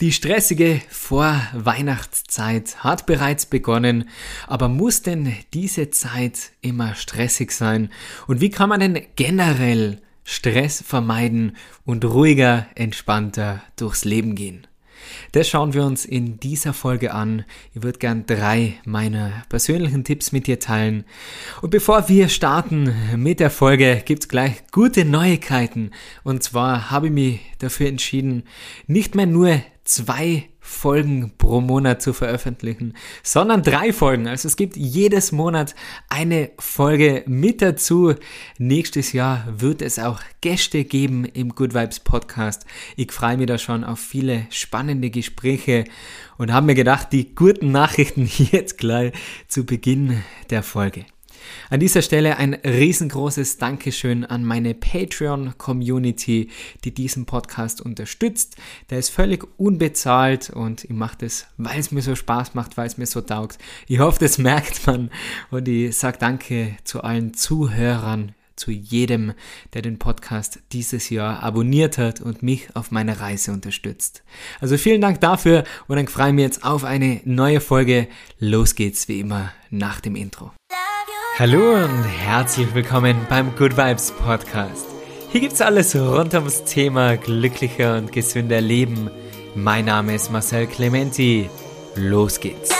Die stressige Vorweihnachtszeit hat bereits begonnen, aber muss denn diese Zeit immer stressig sein? Und wie kann man denn generell Stress vermeiden und ruhiger, entspannter durchs Leben gehen? Das schauen wir uns in dieser Folge an. Ich würde gern drei meiner persönlichen Tipps mit dir teilen. Und bevor wir starten mit der Folge, gibt's gleich gute Neuigkeiten. Und zwar habe ich mich dafür entschieden, nicht mehr nur zwei Folgen pro Monat zu veröffentlichen, sondern drei Folgen. Also es gibt jedes Monat eine Folge mit dazu. Nächstes Jahr wird es auch Gäste geben im Good Vibes Podcast. Ich freue mich da schon auf viele spannende Gespräche und habe mir gedacht, die guten Nachrichten jetzt gleich zu Beginn der Folge. An dieser Stelle ein riesengroßes Dankeschön an meine Patreon-Community, die diesen Podcast unterstützt. Der ist völlig unbezahlt und ich mache das, weil es mir so Spaß macht, weil es mir so taugt. Ich hoffe, das merkt man und ich sage Danke zu allen Zuhörern, zu jedem, der den Podcast dieses Jahr abonniert hat und mich auf meiner Reise unterstützt. Also vielen Dank dafür und dann freue ich mich jetzt auf eine neue Folge. Los geht's wie immer nach dem Intro. Hallo und herzlich willkommen beim Good Vibes Podcast. Hier gibt's alles rund ums Thema glücklicher und gesünder Leben. Mein Name ist Marcel Clementi. Los geht's.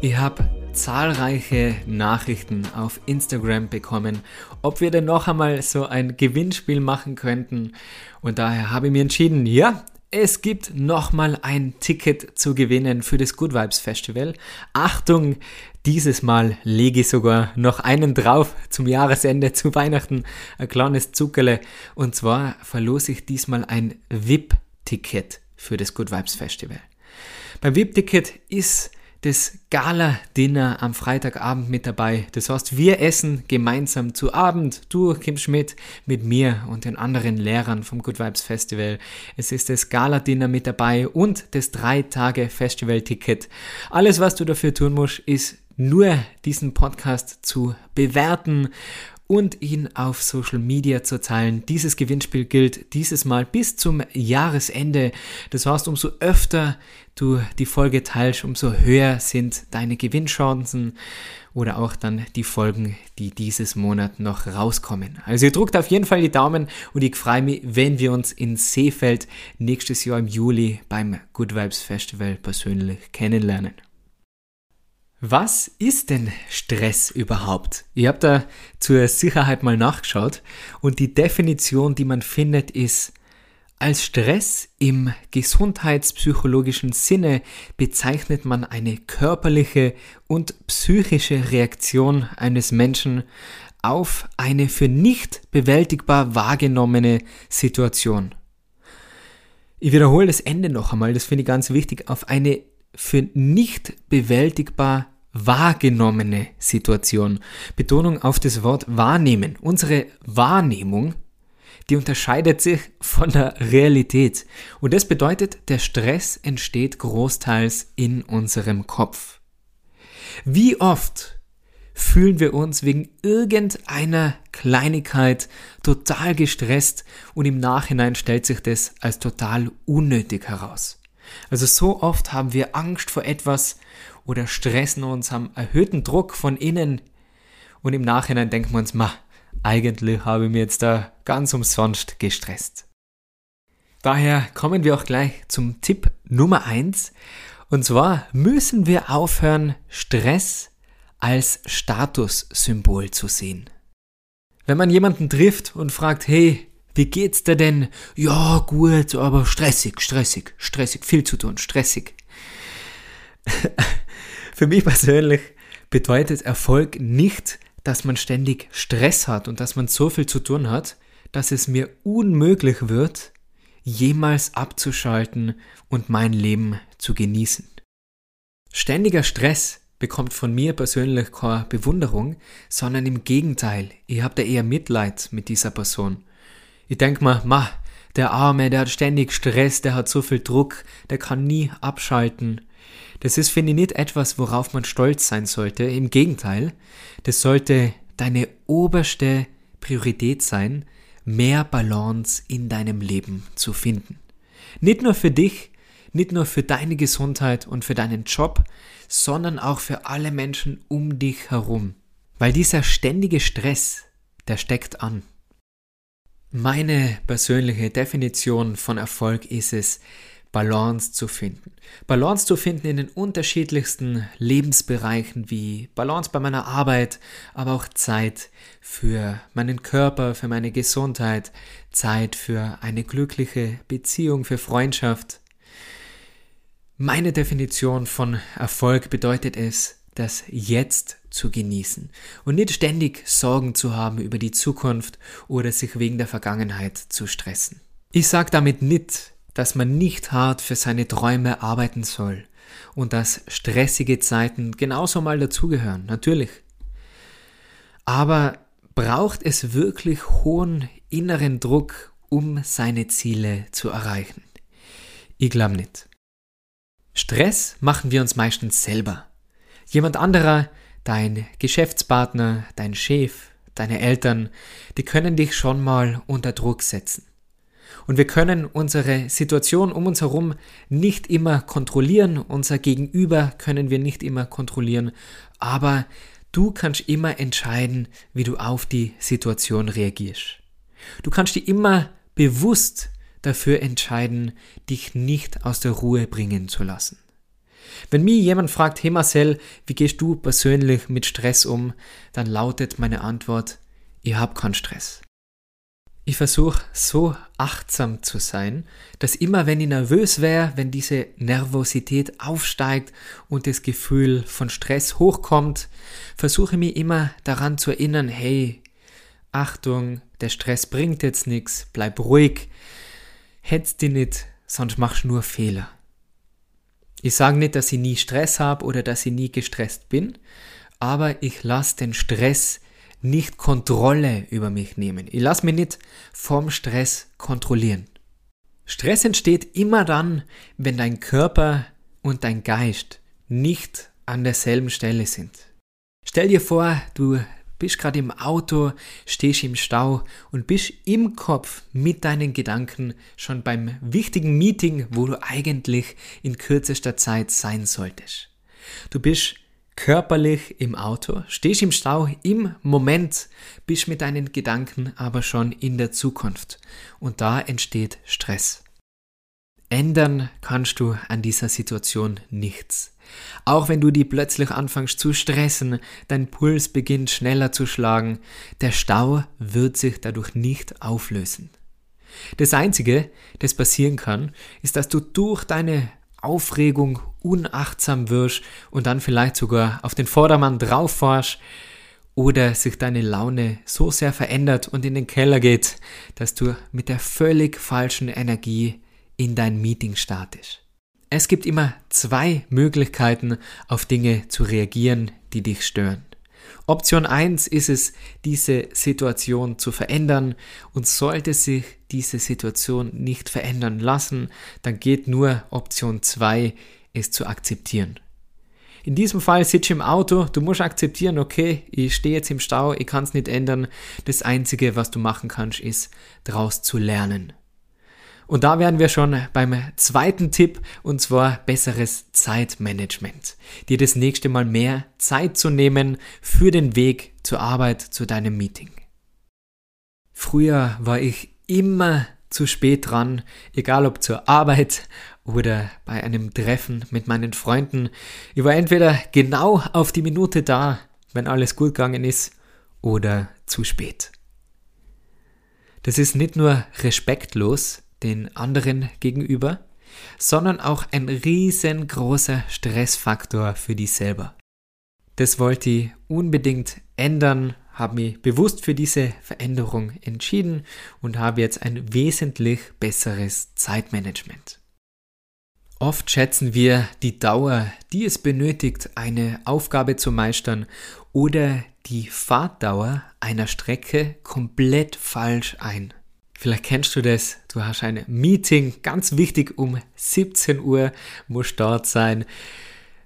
Ich habe zahlreiche Nachrichten auf Instagram bekommen, ob wir denn noch einmal so ein Gewinnspiel machen könnten. Und daher habe ich mir entschieden, ja, es gibt nochmal ein Ticket zu gewinnen für das Good Vibes Festival. Achtung, dieses Mal lege ich sogar noch einen drauf zum Jahresende, zu Weihnachten, ein kleines Zuckerle. Und zwar verlose ich diesmal ein VIP-Ticket für das Good Vibes Festival. Beim VIP-Ticket ist das Gala-Dinner am Freitagabend mit dabei. Das heißt, wir essen gemeinsam zu Abend. Du, Kim Schmidt, mit mir und den anderen Lehrern vom Good Vibes Festival. Es ist das Gala-Dinner mit dabei und das drei Tage Festival-Ticket. Alles, was du dafür tun musst, ist nur diesen Podcast zu bewerten und ihn auf Social Media zu teilen. Dieses Gewinnspiel gilt dieses Mal bis zum Jahresende. Das heißt, umso öfter du die Folge teilst, umso höher sind deine Gewinnchancen oder auch dann die Folgen, die dieses Monat noch rauskommen. Also ihr druckt auf jeden Fall die Daumen und ich freue mich, wenn wir uns in Seefeld nächstes Jahr im Juli beim Good Vibes Festival persönlich kennenlernen. Was ist denn Stress überhaupt? Ich habe da zur Sicherheit mal nachgeschaut und die Definition, die man findet, ist, als Stress im gesundheitspsychologischen Sinne bezeichnet man eine körperliche und psychische Reaktion eines Menschen auf eine für nicht bewältigbar wahrgenommene Situation. Ich wiederhole das Ende noch einmal, das finde ich ganz wichtig, auf eine für nicht bewältigbar wahrgenommene Situation. Betonung auf das Wort wahrnehmen. Unsere Wahrnehmung, die unterscheidet sich von der Realität. Und das bedeutet, der Stress entsteht großteils in unserem Kopf. Wie oft fühlen wir uns wegen irgendeiner Kleinigkeit total gestresst und im Nachhinein stellt sich das als total unnötig heraus. Also so oft haben wir Angst vor etwas oder stressen uns, haben erhöhten Druck von innen und im Nachhinein denken wir uns, ma, eigentlich habe ich mir jetzt da ganz umsonst gestresst. Daher kommen wir auch gleich zum Tipp Nummer eins Und zwar müssen wir aufhören, Stress als Statussymbol zu sehen. Wenn man jemanden trifft und fragt, hey, wie geht's dir denn? Ja, gut, aber stressig, stressig, stressig, viel zu tun, stressig. Für mich persönlich bedeutet Erfolg nicht, dass man ständig Stress hat und dass man so viel zu tun hat, dass es mir unmöglich wird, jemals abzuschalten und mein Leben zu genießen. Ständiger Stress bekommt von mir persönlich keine Bewunderung, sondern im Gegenteil, ich habe da eher Mitleid mit dieser Person. Ich denk mir, ma, der Arme, der hat ständig Stress, der hat so viel Druck, der kann nie abschalten. Das ist, finde ich, nicht etwas, worauf man stolz sein sollte. Im Gegenteil, das sollte deine oberste Priorität sein, mehr Balance in deinem Leben zu finden. Nicht nur für dich, nicht nur für deine Gesundheit und für deinen Job, sondern auch für alle Menschen um dich herum. Weil dieser ständige Stress, der steckt an. Meine persönliche Definition von Erfolg ist es, Balance zu finden. Balance zu finden in den unterschiedlichsten Lebensbereichen wie Balance bei meiner Arbeit, aber auch Zeit für meinen Körper, für meine Gesundheit, Zeit für eine glückliche Beziehung, für Freundschaft. Meine Definition von Erfolg bedeutet es, das Jetzt zu genießen und nicht ständig Sorgen zu haben über die Zukunft oder sich wegen der Vergangenheit zu stressen. Ich sage damit nicht, dass man nicht hart für seine Träume arbeiten soll und dass stressige Zeiten genauso mal dazugehören, natürlich. Aber braucht es wirklich hohen inneren Druck, um seine Ziele zu erreichen? Ich glaube nicht. Stress machen wir uns meistens selber. Jemand anderer, dein Geschäftspartner, dein Chef, deine Eltern, die können dich schon mal unter Druck setzen. Und wir können unsere Situation um uns herum nicht immer kontrollieren, unser Gegenüber können wir nicht immer kontrollieren, aber du kannst immer entscheiden, wie du auf die Situation reagierst. Du kannst dich immer bewusst dafür entscheiden, dich nicht aus der Ruhe bringen zu lassen. Wenn mir jemand fragt, hey Marcel, wie gehst du persönlich mit Stress um, dann lautet meine Antwort, ich hab keinen Stress. Ich versuche so achtsam zu sein, dass immer wenn ich nervös wäre, wenn diese Nervosität aufsteigt und das Gefühl von Stress hochkommt, versuche ich mich immer daran zu erinnern, hey, Achtung, der Stress bringt jetzt nichts, bleib ruhig, hetz dich nicht, sonst machst du nur Fehler. Ich sage nicht, dass ich nie Stress habe oder dass ich nie gestresst bin, aber ich lasse den Stress nicht Kontrolle über mich nehmen. Ich lasse mich nicht vom Stress kontrollieren. Stress entsteht immer dann, wenn dein Körper und dein Geist nicht an derselben Stelle sind. Stell dir vor, du bist gerade im Auto, stehst im Stau und bist im Kopf mit deinen Gedanken schon beim wichtigen Meeting, wo du eigentlich in kürzester Zeit sein solltest. Du bist körperlich im Auto, stehst im Stau im Moment, bist mit deinen Gedanken aber schon in der Zukunft und da entsteht Stress. Ändern kannst du an dieser Situation nichts. Auch wenn du die plötzlich anfängst zu stressen, dein Puls beginnt schneller zu schlagen, der Stau wird sich dadurch nicht auflösen. Das Einzige, das passieren kann, ist, dass du durch deine Aufregung unachtsam wirst und dann vielleicht sogar auf den Vordermann drauf fahrst oder sich deine Laune so sehr verändert und in den Keller geht, dass du mit der völlig falschen Energie in dein Meeting startest. Es gibt immer zwei Möglichkeiten, auf Dinge zu reagieren, die dich stören. Option 1 ist es, diese Situation zu verändern und sollte sich diese Situation nicht verändern lassen, dann geht nur Option 2, es zu akzeptieren. In diesem Fall sitzt du im Auto, du musst akzeptieren, okay, ich stehe jetzt im Stau, ich kann es nicht ändern. Das Einzige, was du machen kannst, ist, daraus zu lernen. Und da wären wir schon beim zweiten Tipp, und zwar besseres Zeitmanagement. Dir das nächste Mal mehr Zeit zu nehmen für den Weg zur Arbeit, zu deinem Meeting. Früher war ich immer zu spät dran, egal ob zur Arbeit oder bei einem Treffen mit meinen Freunden. Ich war entweder genau auf die Minute da, wenn alles gut gegangen ist, oder zu spät. Das ist nicht nur respektlos, den anderen gegenüber, sondern auch ein riesengroßer Stressfaktor für dich selber. Das wollte ich unbedingt ändern, habe mich bewusst für diese Veränderung entschieden und habe jetzt ein wesentlich besseres Zeitmanagement. Oft schätzen wir die Dauer, die es benötigt, eine Aufgabe zu meistern oder die Fahrtdauer einer Strecke komplett falsch ein. Vielleicht kennst du das, du hast ein Meeting, ganz wichtig, um 17 Uhr muss dort sein.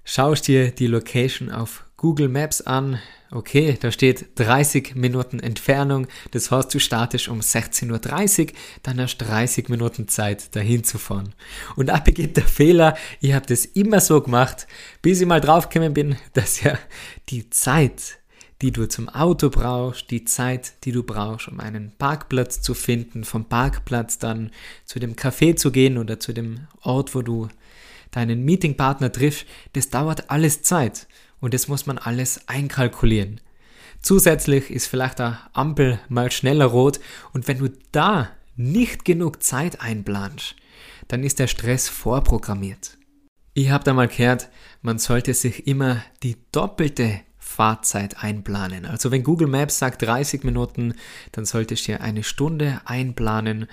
Schaust dir die Location auf Google Maps an. Okay, da steht 30 Minuten Entfernung. Das heißt, du startest um 16.30 Uhr, dann hast du 30 Minuten Zeit, dahin zu fahren. Und da beginnt der Fehler. Ich habe das immer so gemacht, bis ich mal draufgekommen bin, dass ja die Zeit, die du zum Auto brauchst, die Zeit, die du brauchst, um einen Parkplatz zu finden, vom Parkplatz dann zu dem Café zu gehen oder zu dem Ort, wo du deinen Meetingpartner triffst, das dauert alles Zeit und das muss man alles einkalkulieren. Zusätzlich ist vielleicht der Ampel mal schneller rot und wenn du da nicht genug Zeit einplanst, dann ist der Stress vorprogrammiert. Ich habe da mal gehört, man sollte sich immer die doppelte Fahrzeit einplanen. Also wenn Google Maps sagt 30 Minuten, dann solltest du dir eine Stunde einplanen.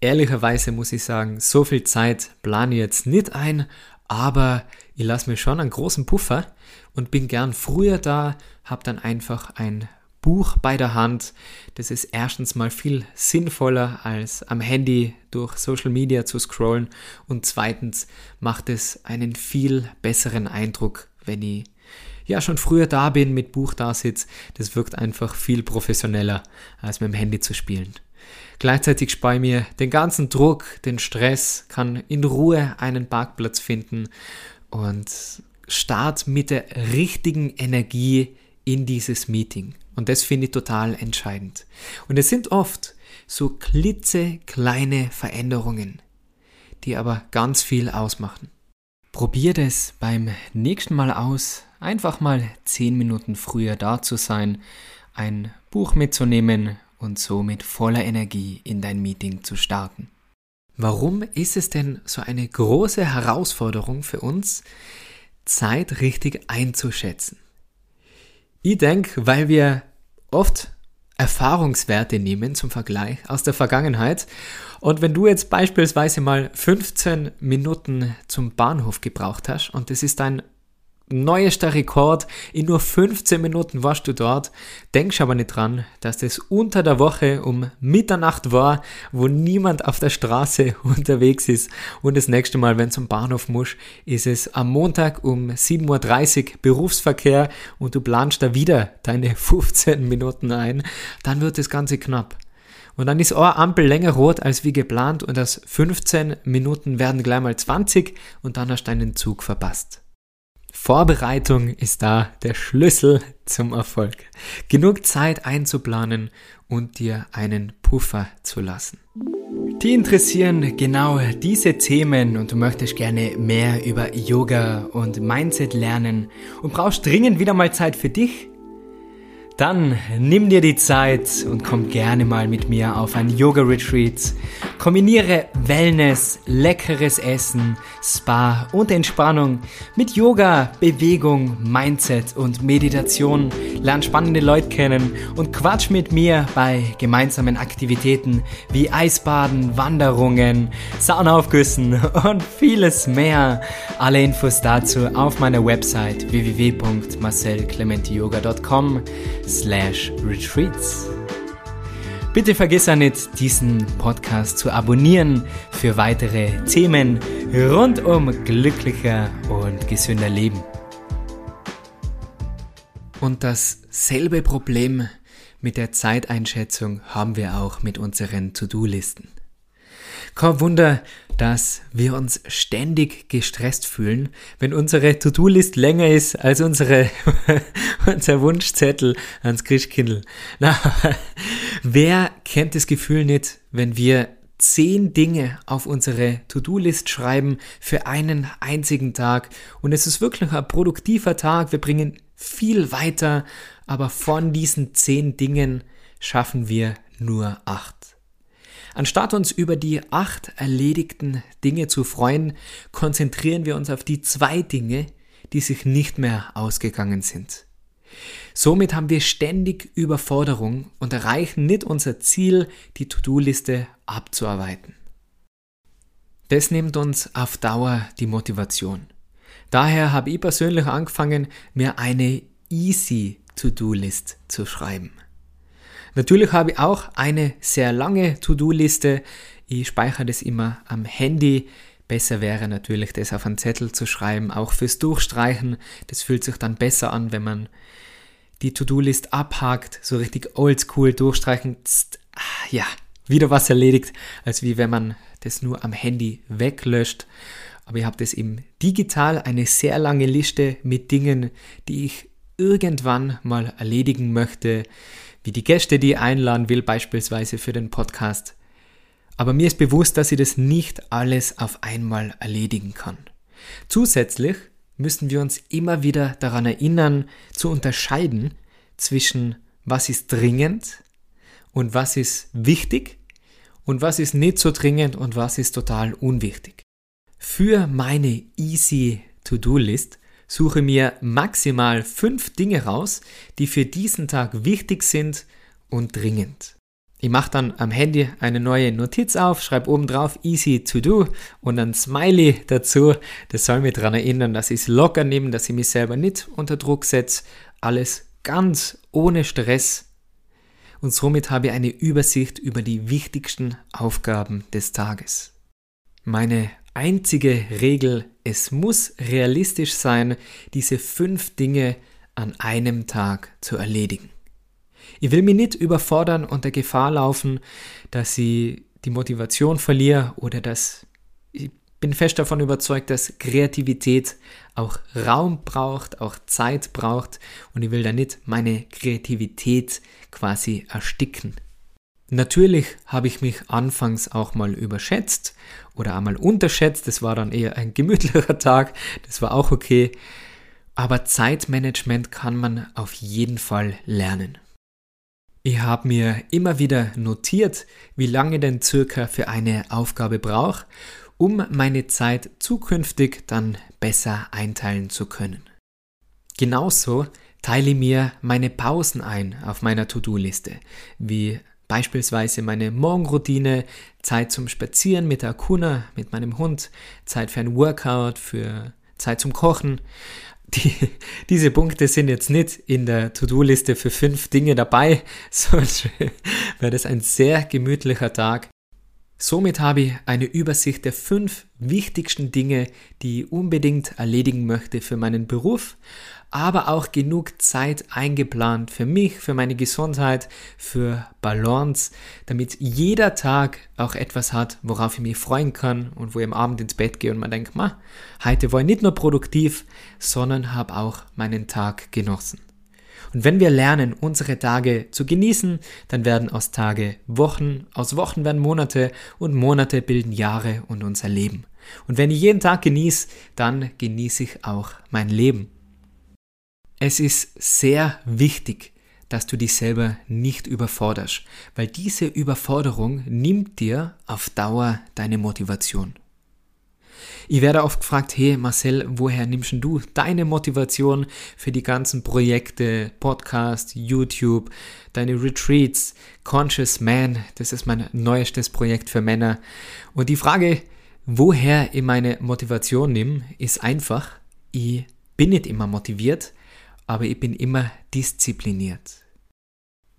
Ehrlicherweise muss ich sagen, so viel Zeit plane ich jetzt nicht ein, aber ich lasse mir schon einen großen Puffer und bin gern früher da, habe dann einfach ein Buch bei der Hand. Das ist erstens mal viel sinnvoller als am Handy durch Social Media zu scrollen und zweitens macht es einen viel besseren Eindruck, wenn ich ja schon früher da bin, mit Buch da sitze. Das wirkt einfach viel professioneller als mit dem Handy zu spielen. Gleichzeitig spare mir den ganzen Druck, den Stress, kann in Ruhe einen Parkplatz finden und start mit der richtigen Energie in dieses Meeting. Und das finde ich total entscheidend. Und es sind oft so klitzekleine Veränderungen, die aber ganz viel ausmachen. Probier das beim nächsten Mal aus, einfach mal 10 Minuten früher da zu sein, ein Buch mitzunehmen und so mit voller Energie in dein Meeting zu starten. Warum ist es denn so eine große Herausforderung für uns, Zeit richtig einzuschätzen? Ich denke, weil wir oft Erfahrungswerte nehmen zum Vergleich aus der Vergangenheit. Und wenn du jetzt beispielsweise mal 15 Minuten zum Bahnhof gebraucht hast und das ist dein neuester Rekord. In nur 15 Minuten warst du dort. Denkst aber nicht dran, dass das unter der Woche um Mitternacht war, wo niemand auf der Straße unterwegs ist. Und das nächste Mal, wenn zum Bahnhof musst, ist es am Montag um 7.30 Uhr Berufsverkehr und du planst da wieder deine 15 Minuten ein. Dann wird das Ganze knapp. Und dann ist eure Ampel länger rot als wie geplant und aus 15 Minuten werden gleich mal 20 und dann hast du deinen Zug verpasst. Vorbereitung ist da der Schlüssel zum Erfolg. Genug Zeit einzuplanen und dir einen Puffer zu lassen. Die interessieren genau diese Themen und du möchtest gerne mehr über Yoga und Mindset lernen und brauchst dringend wieder mal Zeit für dich? Dann nimm dir die Zeit und komm gerne mal mit mir auf ein Yoga-Retreat. Kombiniere Wellness, leckeres Essen, Spa und Entspannung mit Yoga, Bewegung, Mindset und Meditation. Lern spannende Leute kennen und quatsch mit mir bei gemeinsamen Aktivitäten wie Eisbaden, Wanderungen, Saunaaufgüssen und vieles mehr. Alle Infos dazu auf meiner Website www.marcelclementiyoga.com slash retreats. Bitte vergiss ja nicht, diesen Podcast zu abonnieren für weitere Themen rund um glücklicher und gesünder Leben. Und dasselbe Problem mit der Zeiteinschätzung haben wir auch mit unseren To-Do-Listen. Kein Wunder, dass wir uns ständig gestresst fühlen, wenn unsere To-Do-List länger ist als unsere, unser Wunschzettel ans Christkindl. Na, wer kennt das Gefühl nicht, wenn wir zehn Dinge auf unsere To-Do-List schreiben für einen einzigen Tag und es ist wirklich ein produktiver Tag, wir bringen viel weiter, aber von diesen zehn Dingen schaffen wir nur acht. Anstatt uns über die acht erledigten Dinge zu freuen, konzentrieren wir uns auf die zwei Dinge, die sich nicht mehr ausgegangen sind. Somit haben wir ständig Überforderung und erreichen nicht unser Ziel, die To-Do-Liste abzuarbeiten. Das nimmt uns auf Dauer die Motivation. Daher habe ich persönlich angefangen, mir eine Easy To-Do-List zu schreiben. Natürlich habe ich auch eine sehr lange To-Do-Liste. Ich speichere das immer am Handy. Besser wäre natürlich, das auf einen Zettel zu schreiben, auch fürs Durchstreichen. Das fühlt sich dann besser an, wenn man die To-Do-List abhakt, so richtig oldschool durchstreichen. Tst, ah, ja, wieder was erledigt, als wie wenn man das nur am Handy weglöscht. Aber ihr habt es eben digital eine sehr lange Liste mit Dingen, die ich irgendwann mal erledigen möchte, wie die Gäste, die ich einladen will, beispielsweise für den Podcast. Aber mir ist bewusst, dass ich das nicht alles auf einmal erledigen kann. Zusätzlich müssen wir uns immer wieder daran erinnern, zu unterscheiden zwischen was ist dringend und was ist wichtig und was ist nicht so dringend und was ist total unwichtig. Für meine Easy To-Do-List suche mir maximal fünf Dinge raus, die für diesen Tag wichtig sind und dringend. Ich mache dann am Handy eine neue Notiz auf, schreibe oben drauf Easy to do und ein Smiley dazu. Das soll mich daran erinnern, dass ich es locker nehme, dass ich mich selber nicht unter Druck setze. Alles ganz ohne Stress. Und somit habe ich eine Übersicht über die wichtigsten Aufgaben des Tages. Meine einzige Regel, es muss realistisch sein, diese fünf Dinge an einem Tag zu erledigen. Ich will mich nicht überfordern und der Gefahr laufen, dass ich die Motivation verliere oder dass ich bin fest davon überzeugt, dass Kreativität auch Raum braucht, auch Zeit braucht und ich will da nicht meine Kreativität quasi ersticken. Natürlich habe ich mich anfangs auch mal überschätzt oder einmal unterschätzt, das war dann eher ein gemütlicher Tag, das war auch okay, aber Zeitmanagement kann man auf jeden Fall lernen. Ich habe mir immer wieder notiert, wie lange denn circa für eine Aufgabe brauche, um meine Zeit zukünftig dann besser einteilen zu können. Genauso teile mir meine Pausen ein auf meiner To-Do-Liste, wie beispielsweise meine Morgenroutine, Zeit zum Spazieren mit der Akuna, mit meinem Hund, Zeit für ein Workout, für Zeit zum Kochen, die, diese Punkte sind jetzt nicht in der To-Do-Liste für fünf Dinge dabei, sonst wäre das ein sehr gemütlicher Tag. Somit habe ich eine Übersicht der fünf wichtigsten Dinge, die ich unbedingt erledigen möchte für meinen Beruf, aber auch genug Zeit eingeplant für mich, für meine Gesundheit, für Balance, damit jeder Tag auch etwas hat, worauf ich mich freuen kann und wo ich am Abend ins Bett gehe und man denkt, ma, heute war ich nicht nur produktiv, sondern habe auch meinen Tag genossen. Und wenn wir lernen, unsere Tage zu genießen, dann werden aus Tage Wochen, aus Wochen werden Monate und Monate bilden Jahre und unser Leben. Und wenn ich jeden Tag genieße, dann genieße ich auch mein Leben. Es ist sehr wichtig, dass du dich selber nicht überforderst, weil diese Überforderung nimmt dir auf Dauer deine Motivation. Ich werde oft gefragt, hey Marcel, woher nimmst du deine Motivation für die ganzen Projekte, Podcast, YouTube, deine Retreats, Conscious Man, das ist mein neuestes Projekt für Männer. Und die Frage, woher ich meine Motivation nehme, ist einfach, ich bin nicht immer motiviert, aber ich bin immer diszipliniert.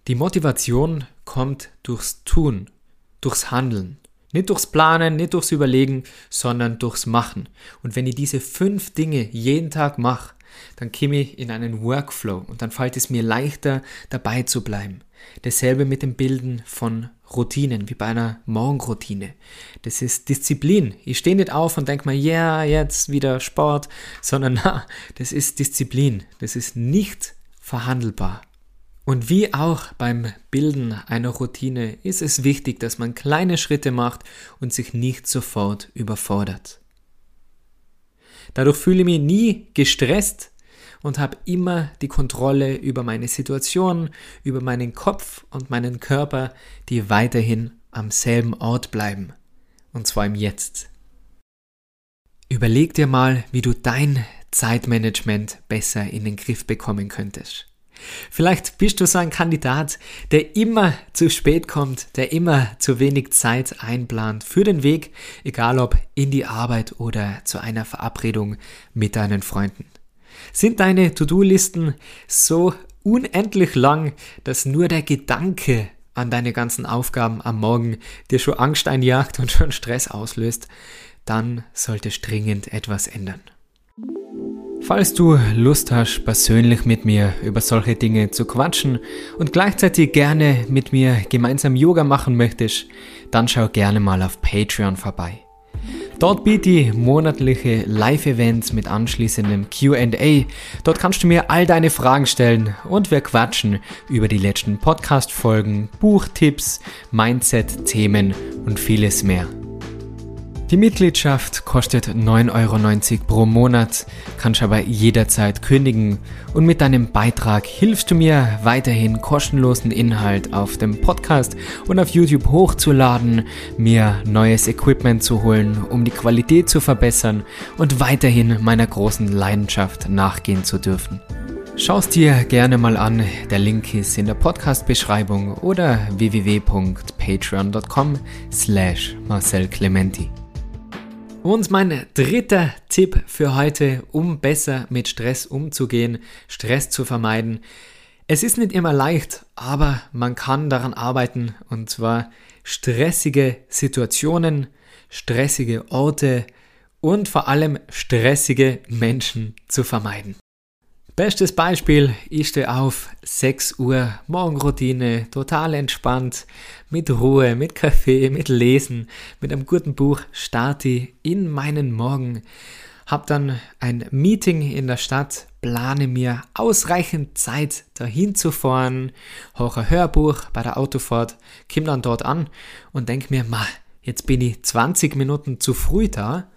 Die Motivation kommt durchs Tun, durchs Handeln. Nicht durchs Planen, nicht durchs Überlegen, sondern durchs Machen. Und wenn ich diese fünf Dinge jeden Tag mache, dann komme ich in einen Workflow und dann fällt es mir leichter, dabei zu bleiben. Dasselbe mit dem Bilden von Routinen, wie bei einer Morgenroutine. Das ist Disziplin. Ich stehe nicht auf und denke mir, ja, yeah, jetzt wieder Sport, sondern na, das ist Disziplin. Das ist nicht verhandelbar. Und wie auch beim Bilden einer Routine ist es wichtig, dass man kleine Schritte macht und sich nicht sofort überfordert. Dadurch fühle ich mich nie gestresst, und habe immer die Kontrolle über meine Situation, über meinen Kopf und meinen Körper, die weiterhin am selben Ort bleiben. Und zwar im Jetzt. Überleg dir mal, wie du dein Zeitmanagement besser in den Griff bekommen könntest. Vielleicht bist du so ein Kandidat, der immer zu spät kommt, der immer zu wenig Zeit einplant für den Weg, egal ob in die Arbeit oder zu einer Verabredung mit deinen Freunden. Sind deine To-Do-Listen so unendlich lang, dass nur der Gedanke an deine ganzen Aufgaben am Morgen dir schon Angst einjagt und schon Stress auslöst? dann sollte dringend etwas ändern. Falls du Lust hast, persönlich mit mir über solche Dinge zu quatschen und gleichzeitig gerne mit mir gemeinsam Yoga machen möchtest, dann schau gerne mal auf Patreon vorbei. Dort biete ich monatliche Live-Events mit anschließendem QA. Dort kannst du mir all deine Fragen stellen und wir quatschen über die letzten Podcast-Folgen, Buchtipps, Mindset-Themen und vieles mehr. Die Mitgliedschaft kostet 9,90 Euro pro Monat, kannst aber jederzeit kündigen und mit deinem Beitrag hilfst du mir weiterhin kostenlosen Inhalt auf dem Podcast und auf YouTube hochzuladen, mir neues Equipment zu holen, um die Qualität zu verbessern und weiterhin meiner großen Leidenschaft nachgehen zu dürfen. Schau's dir gerne mal an, der Link ist in der Podcast-Beschreibung oder www.patreon.com slash Marcel Clementi. Und mein dritter Tipp für heute, um besser mit Stress umzugehen, Stress zu vermeiden. Es ist nicht immer leicht, aber man kann daran arbeiten und zwar stressige Situationen, stressige Orte und vor allem stressige Menschen zu vermeiden. Bestes Beispiel, ich stehe auf, 6 Uhr, Morgenroutine, total entspannt, mit Ruhe, mit Kaffee, mit Lesen, mit einem guten Buch starte in meinen Morgen, hab dann ein Meeting in der Stadt, plane mir ausreichend Zeit dahin zu fahren, hoch ein Hörbuch bei der Autofahrt, komm dann dort an und denk mir, ma, jetzt bin ich 20 Minuten zu früh da,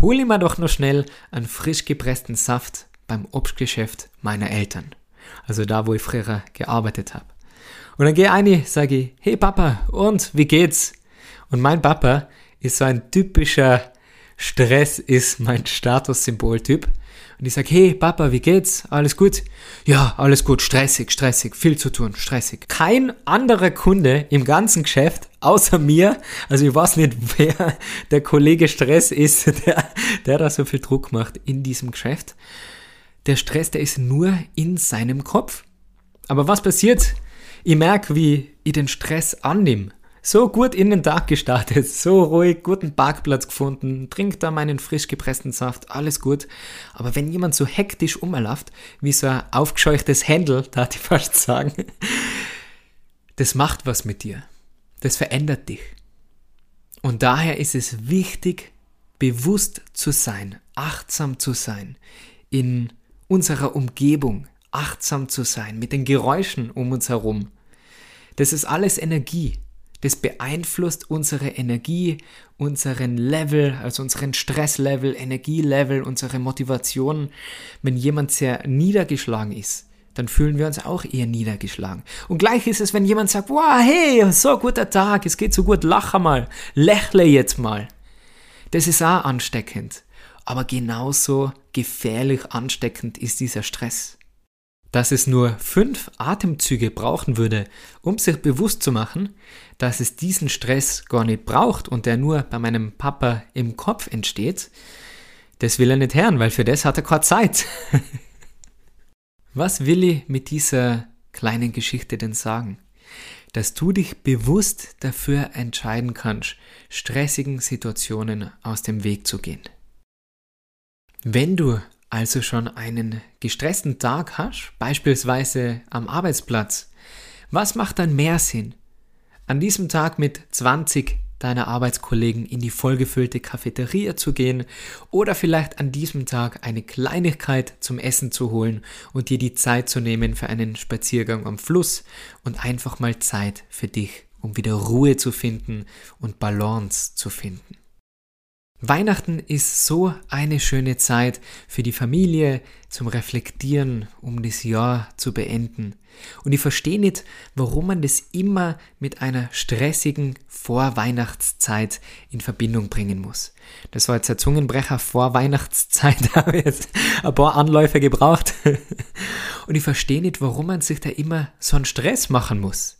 hol ich mir doch noch schnell einen frisch gepressten Saft beim Obstgeschäft meiner Eltern. Also da, wo ich früher gearbeitet habe. Und dann gehe ich ein, sage ich, hey Papa, und wie geht's? Und mein Papa ist so ein typischer Stress ist mein Statussymboltyp. Und ich sage, hey Papa, wie geht's? Alles gut? Ja, alles gut, stressig, stressig, viel zu tun, stressig. Kein anderer Kunde im ganzen Geschäft, außer mir, also ich weiß nicht, wer der Kollege Stress ist, der, der da so viel Druck macht in diesem Geschäft der Stress, der ist nur in seinem Kopf. Aber was passiert? Ich merke, wie ich den Stress annehme. So gut in den Tag gestartet, so ruhig, guten Parkplatz gefunden, trinkt da meinen frisch gepressten Saft, alles gut. Aber wenn jemand so hektisch umläuft, wie so ein aufgescheuchtes Händel, da ich fast sagen, das macht was mit dir. Das verändert dich. Und daher ist es wichtig, bewusst zu sein, achtsam zu sein, in unserer Umgebung achtsam zu sein, mit den Geräuschen um uns herum. Das ist alles Energie. Das beeinflusst unsere Energie, unseren Level, also unseren Stresslevel, Energielevel, unsere Motivation. Wenn jemand sehr niedergeschlagen ist, dann fühlen wir uns auch eher niedergeschlagen. Und gleich ist es, wenn jemand sagt, wow, hey, so guter Tag, es geht so gut, lache mal, lächle jetzt mal. Das ist auch ansteckend aber genauso gefährlich ansteckend ist dieser Stress. Dass es nur fünf Atemzüge brauchen würde, um sich bewusst zu machen, dass es diesen Stress gar nicht braucht und der nur bei meinem Papa im Kopf entsteht, das will er nicht hören, weil für das hat er keine Zeit. Was will ich mit dieser kleinen Geschichte denn sagen? Dass du dich bewusst dafür entscheiden kannst, stressigen Situationen aus dem Weg zu gehen. Wenn du also schon einen gestressten Tag hast, beispielsweise am Arbeitsplatz, was macht dann mehr Sinn? An diesem Tag mit 20 deiner Arbeitskollegen in die vollgefüllte Cafeteria zu gehen oder vielleicht an diesem Tag eine Kleinigkeit zum Essen zu holen und dir die Zeit zu nehmen für einen Spaziergang am Fluss und einfach mal Zeit für dich, um wieder Ruhe zu finden und Balance zu finden. Weihnachten ist so eine schöne Zeit für die Familie zum Reflektieren, um das Jahr zu beenden. Und ich verstehe nicht, warum man das immer mit einer stressigen Vorweihnachtszeit in Verbindung bringen muss. Das war jetzt der Zungenbrecher Vorweihnachtszeit, da habe ich jetzt ein paar Anläufe gebraucht. Und ich verstehe nicht, warum man sich da immer so einen Stress machen muss.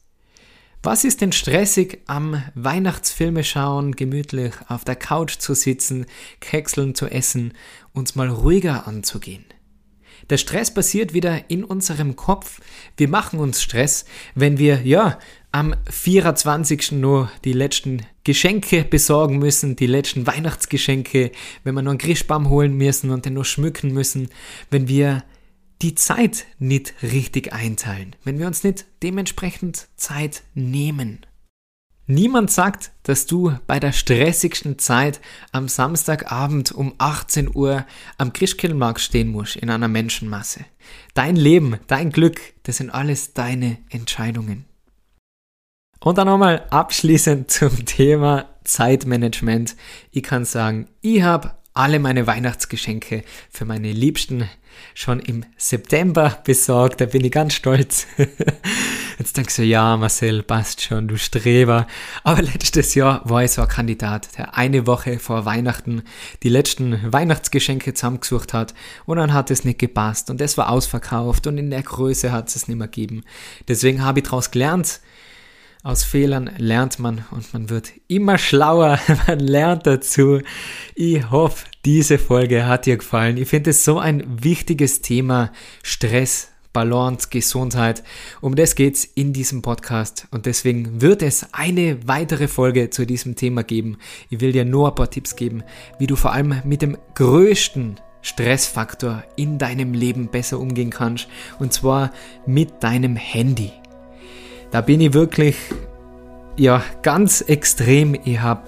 Was ist denn stressig am Weihnachtsfilme schauen, gemütlich auf der Couch zu sitzen, Kekseln zu essen, uns mal ruhiger anzugehen? Der Stress passiert wieder in unserem Kopf. Wir machen uns Stress, wenn wir, ja, am 24. nur die letzten Geschenke besorgen müssen, die letzten Weihnachtsgeschenke, wenn wir noch einen Christbaum holen müssen und den noch schmücken müssen, wenn wir die Zeit nicht richtig einteilen, wenn wir uns nicht dementsprechend Zeit nehmen. Niemand sagt, dass du bei der stressigsten Zeit am Samstagabend um 18 Uhr am Christkindlmarkt stehen musst in einer Menschenmasse. Dein Leben, dein Glück, das sind alles deine Entscheidungen. Und dann nochmal abschließend zum Thema Zeitmanagement. Ich kann sagen, ich habe alle meine Weihnachtsgeschenke für meine Liebsten schon im September besorgt. Da bin ich ganz stolz. Jetzt denkst du, ja, Marcel, passt schon, du Streber. Aber letztes Jahr war ich so ein Kandidat, der eine Woche vor Weihnachten die letzten Weihnachtsgeschenke zusammengesucht hat und dann hat es nicht gepasst und es war ausverkauft und in der Größe hat es nicht mehr gegeben. Deswegen habe ich daraus gelernt, aus Fehlern lernt man und man wird immer schlauer. Man lernt dazu. Ich hoffe, diese Folge hat dir gefallen. Ich finde es so ein wichtiges Thema. Stress, Balance, Gesundheit. Um das geht's in diesem Podcast und deswegen wird es eine weitere Folge zu diesem Thema geben. Ich will dir nur ein paar Tipps geben, wie du vor allem mit dem größten Stressfaktor in deinem Leben besser umgehen kannst und zwar mit deinem Handy. Da bin ich wirklich, ja, ganz extrem. Ich habe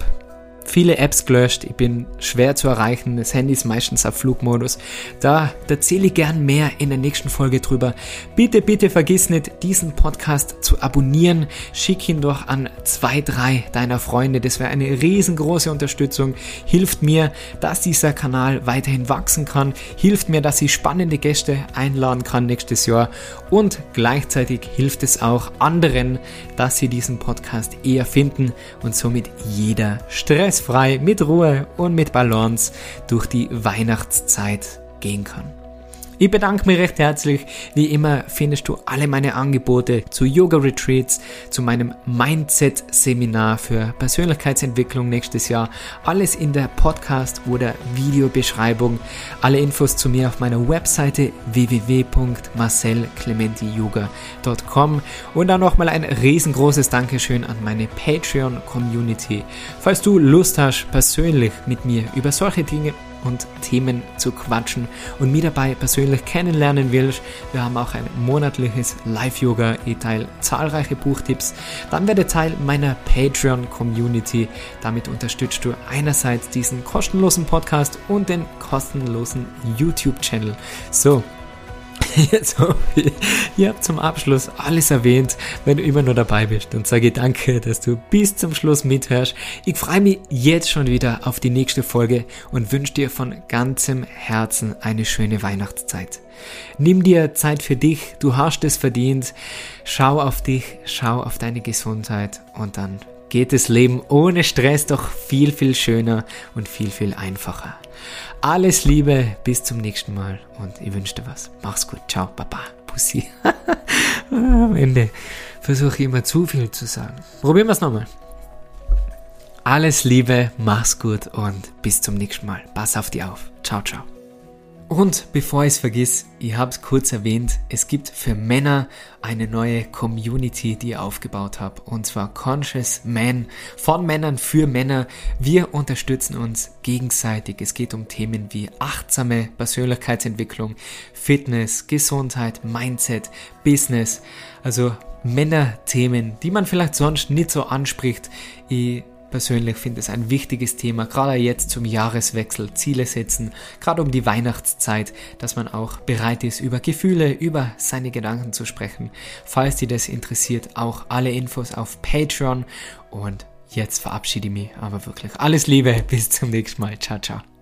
viele Apps gelöscht, ich bin schwer zu erreichen, das Handy ist meistens auf Flugmodus. Da erzähle ich gern mehr in der nächsten Folge drüber. Bitte, bitte vergiss nicht, diesen Podcast zu abonnieren. Schick ihn doch an zwei, drei deiner Freunde. Das wäre eine riesengroße Unterstützung. Hilft mir, dass dieser Kanal weiterhin wachsen kann. Hilft mir, dass ich spannende Gäste einladen kann nächstes Jahr. Und gleichzeitig hilft es auch anderen, dass sie diesen Podcast eher finden und somit jeder Stress stressfrei, mit Ruhe und mit Balance durch die Weihnachtszeit gehen kann. Ich bedanke mich recht herzlich. Wie immer findest du alle meine Angebote zu Yoga Retreats, zu meinem Mindset Seminar für Persönlichkeitsentwicklung nächstes Jahr. Alles in der Podcast oder Videobeschreibung. Alle Infos zu mir auf meiner Webseite www.marcelclementiyoga.com und dann nochmal ein riesengroßes Dankeschön an meine Patreon Community. Falls du Lust hast, persönlich mit mir über solche Dinge und Themen zu quatschen und mich dabei persönlich kennenlernen willst, wir haben auch ein monatliches Live-Yoga. Ich teile zahlreiche Buchtipps. Dann werde Teil meiner Patreon-Community. Damit unterstützt du einerseits diesen kostenlosen Podcast und den kostenlosen YouTube-Channel. So, Jetzt hoffe ich, ihr habt zum Abschluss alles erwähnt. Wenn du immer nur dabei bist, dann sage ich danke, dass du bis zum Schluss mithörst. Ich freue mich jetzt schon wieder auf die nächste Folge und wünsche dir von ganzem Herzen eine schöne Weihnachtszeit. Nimm dir Zeit für dich, du hast es verdient. Schau auf dich, schau auf deine Gesundheit und dann geht das Leben ohne Stress doch viel, viel schöner und viel, viel einfacher. Alles Liebe, bis zum nächsten Mal und ich wünsche dir was. Mach's gut. Ciao, Baba. Pussy. Am Ende versuche ich immer zu viel zu sagen. Probieren wir es nochmal. Alles Liebe, mach's gut und bis zum nächsten Mal. Pass auf dich auf. Ciao, ciao. Und bevor ich es vergiss, ich habe es kurz erwähnt, es gibt für Männer eine neue Community, die ich aufgebaut habe, und zwar Conscious Man, von Männern für Männer. Wir unterstützen uns gegenseitig. Es geht um Themen wie achtsame Persönlichkeitsentwicklung, Fitness, Gesundheit, Mindset, Business, also Männerthemen, die man vielleicht sonst nicht so anspricht. Ich persönlich finde es ein wichtiges Thema, gerade jetzt zum Jahreswechsel, Ziele setzen, gerade um die Weihnachtszeit, dass man auch bereit ist, über Gefühle, über seine Gedanken zu sprechen. Falls dir das interessiert, auch alle Infos auf Patreon und jetzt verabschiede ich mich aber wirklich. Alles Liebe, bis zum nächsten Mal. Ciao, ciao.